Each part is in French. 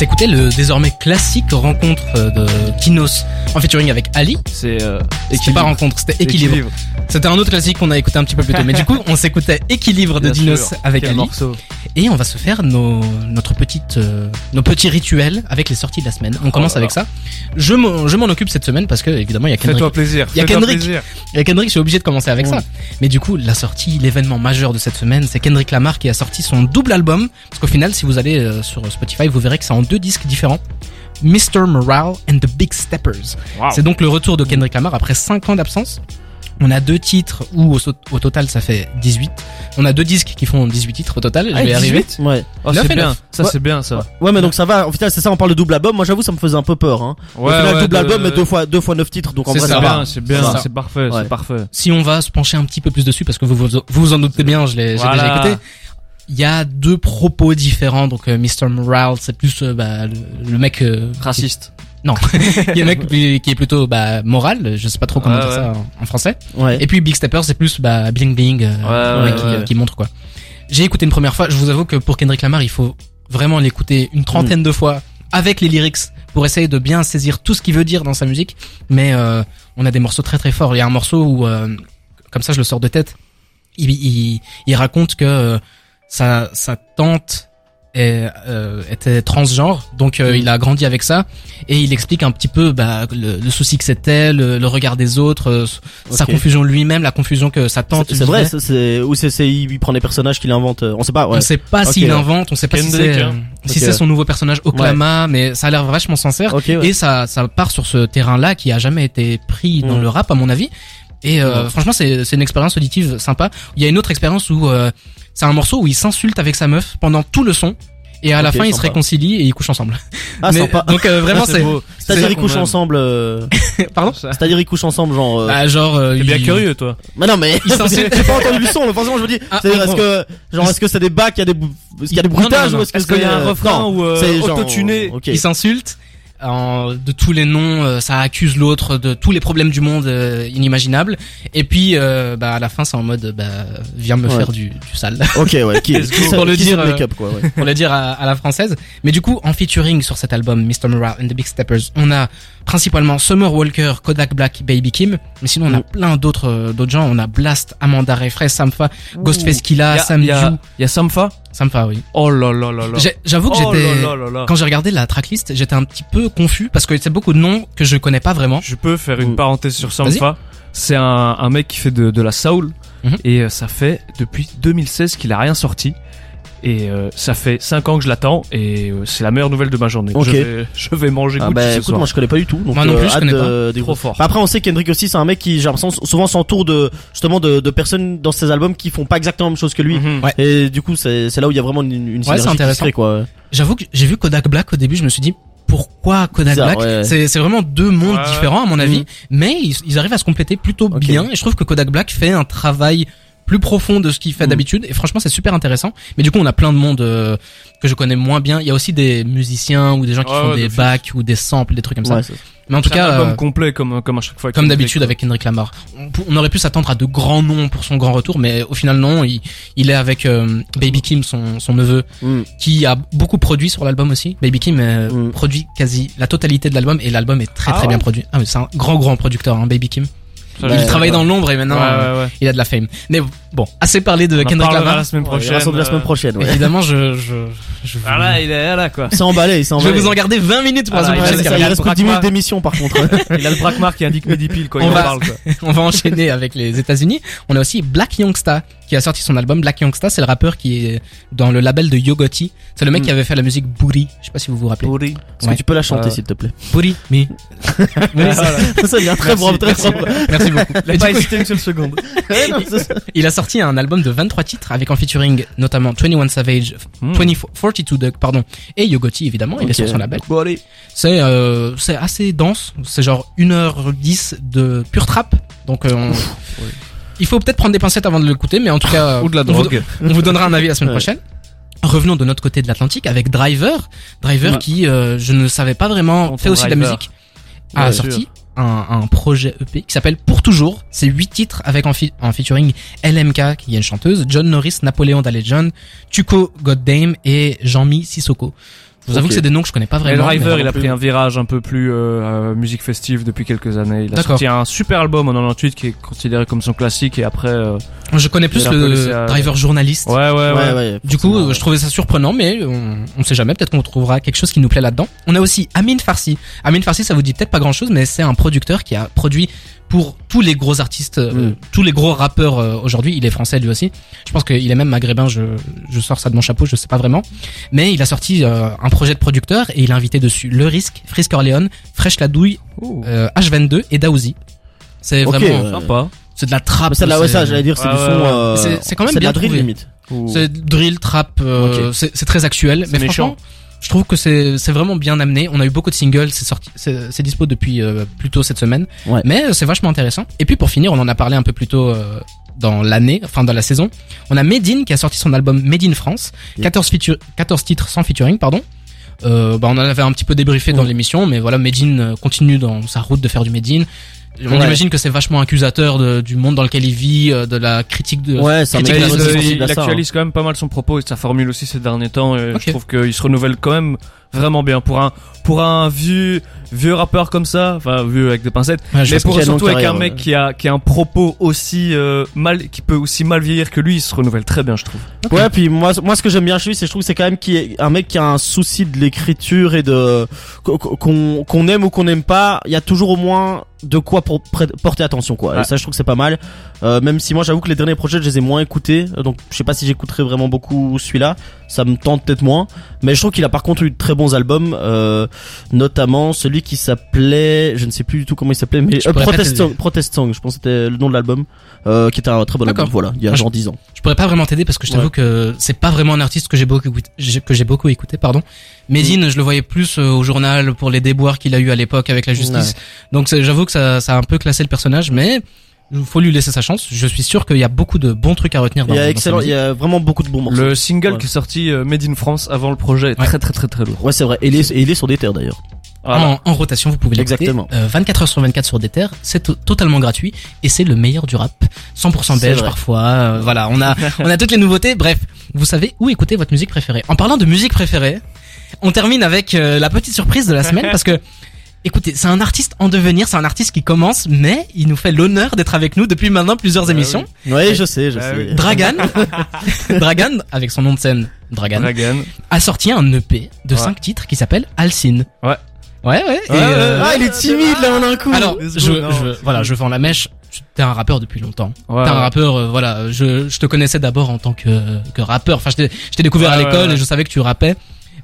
Écouté le désormais classique rencontre euh, de Kinos en featuring avec Ali. C'est euh, C'était pas rencontre, c'était équilibre. C'était un autre classique qu'on a écouté un petit peu plus tôt. Mais du coup, on s'écoutait équilibre de Bien Dinos sûr. avec Quel Ali. morceau. Et on va se faire nos, notre petite, euh, nos petits rituels avec les sorties de la semaine. On commence là avec ça. Je m'en, occupe cette semaine parce que évidemment il y a Kendrick. Fais-toi plaisir. Il y a Kendrick. plaisir. Il y a Kendrick, je suis obligé de commencer avec ça. Mais du coup, la sortie, l'événement majeur de cette semaine, c'est Kendrick Lamar qui a sorti son double album. Parce qu'au final, si vous allez euh, sur Spotify, vous verrez que c'est en deux disques différents. Mr. Morale and the Big Steppers. Wow. C'est donc le retour de Kendrick Lamar après 5 ans d'absence. On a deux titres où au, au total ça fait 18. On a deux disques qui font 18 titres au total. Je Ah, vais y arriver. 18? Ouais. Oh, Neuf c'est bien. Ça, Ouais. c'est bien, ça. Ouais, mais donc ça va. Au final, c'est ça, on parle de double album. Moi, j'avoue, ça me faisait un peu peur, hein. Au final, double de- album, mais deux fois, deux fois neuf titres, donc en C'est vrai, ça, va. c'est bien, c'est parfait, Ouais. c'est parfait. Si on va se pencher un petit peu plus dessus, parce que vous vous, en doutez bien, je l'ai Voilà. déjà écouté. Il y a deux propos différents. Donc euh, Mr. Morale, c'est plus euh, bah, le, le mec euh, Raciste. Non, il y a un mec qui est plutôt bah, moral, je sais pas trop comment Ouais, dire ouais. ça en, en français. Ouais. Et puis Big Stepper, c'est plus bah, bling bling, euh, qui, ouais. qui montre quoi. J'ai écouté une première fois, je vous avoue que pour Kendrick Lamar, il faut vraiment l'écouter une trentaine de fois avec les lyrics pour essayer de bien saisir tout ce qu'il veut dire dans sa musique. Mais euh, on a des morceaux très très forts. Il y a un morceau où, euh, comme ça je le sors de tête, il, il, il raconte que euh, sa, sa tante est, euh, était transgenre, donc euh, Mm. il a grandi avec ça et il explique un petit peu bah, le, le souci que c'était, le, le regard des autres, euh, sa confusion lui-même, la confusion que sa tante. C'est c'est vrai, c'est, ou c'est, c'est, il prend des personnages qu'il invente, euh, on sait pas, ouais. On sait pas s'il invente, on sait pas si c'est hein. euh, si Ok. c'est son nouveau personnage Oklama, mais ça a l'air vachement sincère ouais. et ça ça part sur ce terrain-là qui a jamais été pris dans Mm. le rap à mon avis. Et euh, Ouais. franchement, c'est c'est une expérience auditive sympa. Il y a une autre expérience où euh, c'est un morceau où il s'insulte avec sa meuf pendant tout le son. Et à la fin, ils se réconcilient et ils couchent ensemble. Ah, Mais- sympa. Donc euh, vraiment, Ça, c'est. C'est-à-dire, ils couchent aime. ensemble, euh, pardon. Ça. c'est-à-dire, ils couchent ensemble, genre, euh... Bah, genre, euh, T'es bien il- curieux, toi. Mais non, mais Ils s'insultent. j'ai pas entendu le son, mais forcément, je me dis, Ah, est-ce que, genre, est-ce que c'est des bacs, il y a des, qu'il y a des Non, non, bruitages, non, non. ou est-ce qu'il y a un refrain non, ou, euh, c'est genre- autotuné. Ils s'insultent en- de tous les noms, euh, ça accuse l'autre de tous les problèmes du monde euh, inimaginables. Et puis, euh, bah, à la fin, c'est en mode, bah, viens me Ouais. faire du, du sale. Ok, ouais, qui, Pour le qui dire, euh, quoi, ouais. pour le dire à, à la française. Mais du coup, en featuring sur cet album, Mr. Morale and the Big Steppers, on a principalement Summer Walker, Kodak Black, Baby Kim. Mais sinon, on a Mm. plein d'autres d'autres gens. On a Blast, Amanda Rayfray, Sampha, Ghostface Killa, Sam y a- Dew. Y a Sampha Sampha, oui. Oh là là là là. J'ai- J'avoue que Oh j'étais... Quand j'ai regardé la tracklist, j'étais un petit peu confus parce que c'est beaucoup de noms que je connais pas vraiment. Je peux faire une Mm. parenthèse sur Sampha. C'est un, un mec qui fait de, de la soul Mhm. et euh, ça fait depuis 2016 qu'il a rien sorti. Et euh, ça fait 5 ans que je l'attends et euh, c'est la meilleure nouvelle de ma journée. Je, vais, je vais manger Ah bah écoute, soir. moi je connais pas du tout. Donc, Moi non plus, euh, je connais de- pas. Trop fort. Bah, Après, on sait qu'Hendrick aussi, c'est un mec qui, j'ai l'impression, souvent s'entoure de justement de, de personnes dans ses albums qui font pas exactement la même chose que lui. Mhm. Ouais. Et du coup, c'est c'est là où il y a vraiment une, une c'est synergie qui se intéressant. crée, quoi. J'avoue que j'ai vu Kodak Black au début, je me suis dit pourquoi Kodak Bizarre, Black? ouais. C'est c'est vraiment deux mondes Ouais. différents à mon avis, Mhm. mais ils, ils arrivent à se compléter plutôt bien. Et je trouve que Kodak Black fait un travail plus profond de ce qu'il fait Mhm. d'habitude. Et franchement, c'est super intéressant. Mais du coup, on a plein de monde euh, que je connais moins bien. Il y a aussi des musiciens ou des gens qui Ouais, font ouais, des bacs ou des samples, des trucs comme ça. Ouais, c'est- Mais en tout C'est un cas, album euh, complet comme, comme à chaque fois. comme d'habitude avec Kendrick Lamar. On, aurait pu s'attendre à de grands noms pour son grand retour, mais au final non. Il, il est avec euh, Baby Kim, son, son neveu, Mm. qui a beaucoup produit sur l'album aussi. Baby Kim euh, Mm. produit quasi la totalité de l'album et l'album est très Ah très ouais bien produit. Ah, mais c'est un grand grand producteur, hein, Baby Kim. Il travaille dans l'ombre et maintenant il a de la fame. Mais bon, assez parlé de On Kendrick Lamar. la semaine Ouais, prochaine. il rassemble la semaine euh, prochaine, ouais. Évidemment, je je je, Ah là, il est là, quoi. Il s'est emballé, il s'est je vais emballé. vous en garder 20 minutes pour Ah la semaine il prochaine, il il y a- reste plus que 10 minutes d'émission, par contre. Il a le braquemar qui indique midi pile quand On il en va- parle, quoi. on va enchaîner avec les États-Unis. On a aussi Black Youngsta qui a sorti son album. Black Youngsta, c'est le rappeur qui est dans le label de Yogoti. C'est le mec Mm. qui avait fait la musique Booty. Je sais pas si vous vous rappelez. Est-ce Ouais. que tu peux la chanter, Euh, s'il te plaît Booty, c'est- Ça devient très propre, très propre. Merci beaucoup. Il a pas hésité une seule seconde. Ouais, c'est il a sorti un album de 23 titres avec en featuring notamment 21 Savage, Hmm. 20, 42 Doug, pardon, et Yogoti évidemment. Il est sur son label. Bon. C'est euh, c'est assez dense. C'est genre 1h10 de pure trap. Donc euh, on- il faut peut-être prendre des pincettes avant de l'écouter, mais en tout cas Ou de la on vous- drogue. On vous donnera un avis la semaine Ouais. prochaine. Revenons de notre côté de l'Atlantique avec Driver. Driver Ouais. qui, euh, je ne savais pas vraiment, fait aussi de la musique. A sorti un, projet EP qui s'appelle Pour toujours. C'est huit titres avec en, featuring LMK qui est une chanteuse, John Norris, Napoléon John, Tuco Goddame et Jean-Mi Sissoko. Je vous avoue que c'est des noms que je connais pas Et le vraiment. Driver, mais- il a pris un virage un peu plus euh, euh, musique festive depuis quelques années. Il a sorti un super album en 98 qui est considéré comme son classique et après. euh, Je connais plus laissé le à- driver journaliste. Ouais, ouais, ouais. Ouais, ouais. Du coup, euh, je trouvais ça surprenant, mais on, on sait jamais. Peut-être qu'on trouvera quelque chose qui nous plaît là-dedans. On a aussi Amin Farsi. Amin Farsi, ça vous dit peut-être pas grand-chose, mais c'est un producteur qui a produit pour tous les gros artistes, euh, Mm. tous les gros rappeurs euh, aujourd'hui. Il est français lui aussi. Je pense qu'il est même maghrébin. Je, je sors ça de mon chapeau, je sais pas vraiment. Mais il a sorti euh, un projet de producteur et il a invité dessus Le Risque, Frisk Orleans, Fresh La Douille, euh, H22 et Daouzi. C'est vraiment. Sympa. c'est de la trappe. Mais ça, là, ouais, c'est- ça, j'allais dire, c'est Ouais, du son. ouais. euh, C'est- c'est quand même de la bien drill trouvé. limite. C'est drill, trap, euh, c'est c'est très actuel. C'est Mais méchant. franchement, je trouve que c'est c'est vraiment bien amené. On a eu beaucoup de singles, c'est sorti, c'est c'est dispo depuis euh, plus tôt cette semaine. Ouais. Mais euh, c'est vachement intéressant. Et puis pour finir, on en a parlé un peu plus tôt euh, dans l'année, enfin dans la saison. On a Medine qui a sorti son album Made in France, Yeah. 14, feature- 14 titres sans featuring, pardon. Euh, bah on en avait un petit peu débriefé dans l'émission, mais voilà, Medine euh, continue dans sa route de faire du Medine. On Ouais. imagine que c'est vachement accusateur de- du monde dans lequel il vit, euh, de la critique de. Ouais, un critique de la il, il ça, hein. actualise quand même pas mal son propos et sa formule aussi ces derniers temps. Et. Je trouve qu'il se renouvelle quand même vraiment bien pour un pour un vieux vieux rappeur comme ça, enfin vieux avec des pincettes, Ouais, je mais pour surtout avec un mec ouais. qui a qui a un propos aussi euh, mal qui peut aussi mal vieillir que lui, il se renouvelle très bien, je trouve. Ouais, puis moi, moi, ce que j'aime bien chez lui, c'est je trouve que c'est quand même qui est un mec qui a un souci de l'écriture et de qu'on qu'on aime ou qu'on n'aime pas, il y a toujours au moins de quoi pour porter attention quoi. Et ça, je trouve que c'est pas mal. Euh, même si moi, j'avoue que les derniers projets, je les ai moins écoutés, donc je sais pas si j'écouterai vraiment beaucoup celui-là. Ça me tente peut-être moins, mais je trouve qu'il a par contre eu de très bons albums, euh, notamment celui qui s'appelait, je ne sais plus du tout comment il s'appelait, mais euh, pourrais pas Protest, t'aider. Song, Protest Song, je pense que c'était le nom de l'album, euh, qui était un très bon album. Voilà, il y a Moi, je- genre 10 ans. Je pourrais pas vraiment t'aider parce que je t'avoue Ouais. que c'est pas vraiment un artiste que j'ai beaucoup écouté, que j'ai beaucoup écouté, pardon. Medine, je le voyais plus euh, au journal pour les déboires qu'il a eu à l'époque avec la justice. Donc j'avoue que ça, ça a un peu classé le personnage, mais il faut lui laisser sa chance. Je suis sûr qu'il y a beaucoup de bons trucs à retenir dans Il y a excellent, il y a vraiment beaucoup de bons morceaux. Le single Ouais. qui est sorti euh, Made in France avant le projet est Ouais. très très très très lourd. Ouais, c'est vrai. Et il est, et il est sur des terres d'ailleurs. Voilà. En, en rotation, vous pouvez l'écouter. Exactement. Euh, 24 heures sur 24 sur des terres, c'est to- totalement gratuit et c'est le meilleur du rap. 100% C'est belge parfois. euh, voilà, on a on a toutes les nouveautés. Bref, vous savez où écouter votre musique préférée. En parlant de musique préférée, on termine avec euh, la petite surprise de la semaine parce que écoutez, c'est un artiste en devenir, c'est un artiste qui commence, mais il nous fait l'honneur d'être avec nous depuis maintenant plusieurs Bah émissions. Oui, je sais, je Ah sais. oui. Dragan, Dragan, avec son nom de scène, Dragan, Dragan. a sorti un EP de Ouais. 5 titres qui s'appelle Alcine. Ouais. Ouais, ouais. et, Ouais, euh, Ah, il est timide là en un coup. alors, je, je, voilà, je vends la mèche. T'es un rappeur depuis longtemps. Ouais, T'es un rappeur, euh, voilà. Je, je te connaissais d'abord en tant que, que rappeur. Enfin, je t'ai je t'ai découvert Ouais, à l'école ouais, ouais. et je savais que tu rappais.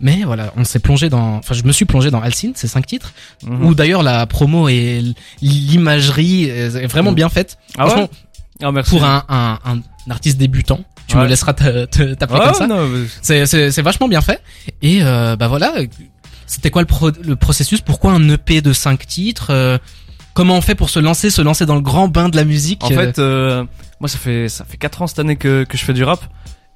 Mais voilà, on s'est plongé dans, enfin, je me suis plongé dans Alcine, ces cinq titres, Mhm. où d'ailleurs la promo et l'imagerie est vraiment bien faite. Ah ouais Ah merci. pour un, un, un artiste débutant, tu Ouais. me laisseras t'appeler comme ça. mais- C'est, c'est, c'est vachement bien fait. Et euh, bah voilà, c'était quoi le, pro- le processus? Pourquoi un EP de 5 titres? Euh, Comment on fait pour se lancer, se lancer dans le grand bain de la musique? En fait, euh, moi ça fait ça fait quatre ans cette année que que je fais du rap.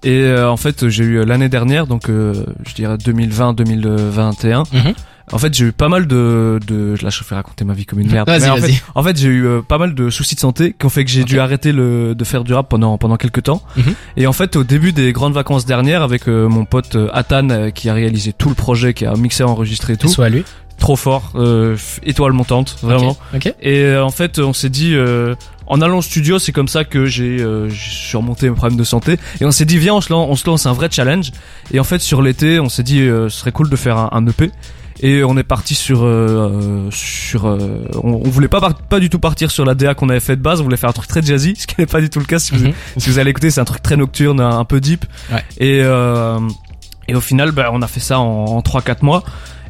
Et euh, en fait, j'ai eu l'année dernière, donc euh, je dirais 2020-2021. Mhm. En fait, j'ai eu pas mal de, de, là, je fais raconter ma vie comme une merde. Vas-y, Mais en vas-y. fait, en fait, j'ai eu euh, pas mal de soucis de santé qui ont fait que j'ai dû arrêter le, de faire du rap pendant pendant quelques temps. Mhm. Et en fait, au début des grandes vacances dernières, avec euh, mon pote euh, euh, qui a réalisé tout le projet, qui a mixé, enregistré et tout, Soit lui. trop fort, euh, étoile montante, vraiment. Ok. ok. Et euh, en fait, on s'est dit, euh, en allant au studio, c'est comme ça que j'ai euh, surmonté mes problèmes de santé. Et on s'est dit, viens, on se, lance, on se lance un vrai challenge. Et en fait, sur l'été, on s'est dit, euh, ce serait cool de faire un, un EP. Et on est parti sur euh, sur euh, on, on voulait pas pas du tout partir sur la DA qu'on avait fait de base on voulait faire un truc très jazzy ce qui n'est pas du tout le cas si vous Mhm. si vous allez écouter c'est un truc très nocturne un, un peu deep Ouais. et euh, et au final bah, on a fait ça en, en 3 4 mois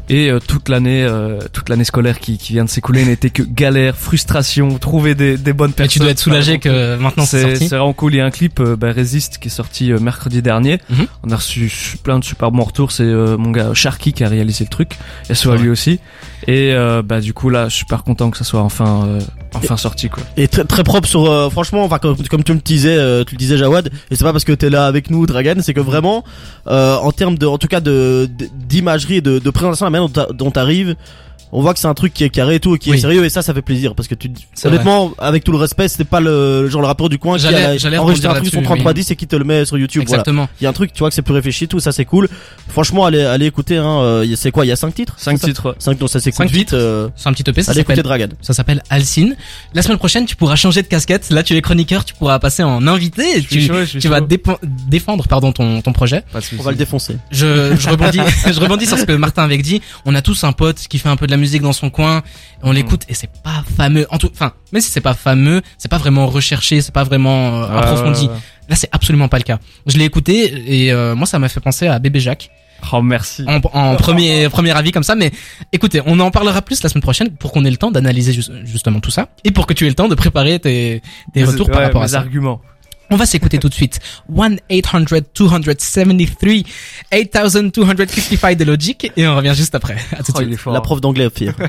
et euh, toute l'année euh, toute l'année scolaire qui, qui vient de s'écouler n'était que galère frustration trouver des, des bonnes Et personnes tu dois être soulagé que maintenant c'est sorti. c'est vraiment cool. Il y a un clip, euh, bah, Resist, qui est sorti euh, mercredi dernier. Mhm. On a reçu plein de super bons retours. C'est euh, mon gars Sharky qui a réalisé le truc. Et soit Ouais. lui aussi. Et euh, bah du coup là, je suis super content que ça soit enfin euh, enfin sorti quoi. Et très, très propre sur, euh, franchement, enfin comme, tu me disais, euh, tu le disais Jawad, et c'est pas parce que t'es là avec nous, Dragan, c'est que vraiment, euh, en termes de, en tout cas de d'imagerie et de, de présentation, la manière dont t'arrives, On voit que c'est un truc qui est carré et tout, et qui Oui. est sérieux, et ça, ça fait plaisir parce que tu, C'est honnêtement, avec tout le respect, c'était pas le genre le rappeur du coin qui J'allais- a enregistré un truc sur là-dessus, 33 oui. 10 et qui te le met sur YouTube. Voilà. Exactement. Il y a un truc, tu vois, que c'est plus réfléchi, tout ça, c'est cool. Franchement, allez, allez écouter. Hein, euh, c'est quoi Il y a cinq titres 5 C'est ça titres. ouais. Cinq, donc ça s'écoute Cinq vite. euh, C'est un petit EP, ça allez écouter s'appelle Dragon. ça s'appelle Alcine. La semaine prochaine, tu pourras changer de casquette. Là, tu es chroniqueur, tu pourras passer en invité et tu, chaud, vas défendre pardon ton ton projet. On va le défoncer. Je, je rebondis, je rebondis sur ce que Martin avait dit. On a tous un pote qui fait un peu de la musique dans son coin. On l'écoute et c'est pas fameux. En tout, enfin, même si c'est pas fameux, c'est pas vraiment recherché, c'est pas vraiment euh, approfondi. ouais, ouais. Là, c'est absolument pas le cas. Je l'ai écouté et euh, moi, ça m'a fait penser à Bébé Jacques Oh merci. en, en premier premier avis comme ça. Mais écoutez, on en parlera plus la semaine prochaine pour qu'on ait le temps d'analyser ju- justement tout ça et pour que tu aies le temps de préparer tes tes retours par rapport à ça. arguments. On va s'écouter tout de suite 1-800-273 8255 de Logic et on revient juste après. À tout de Oh, suite. La prof d'anglais, pire.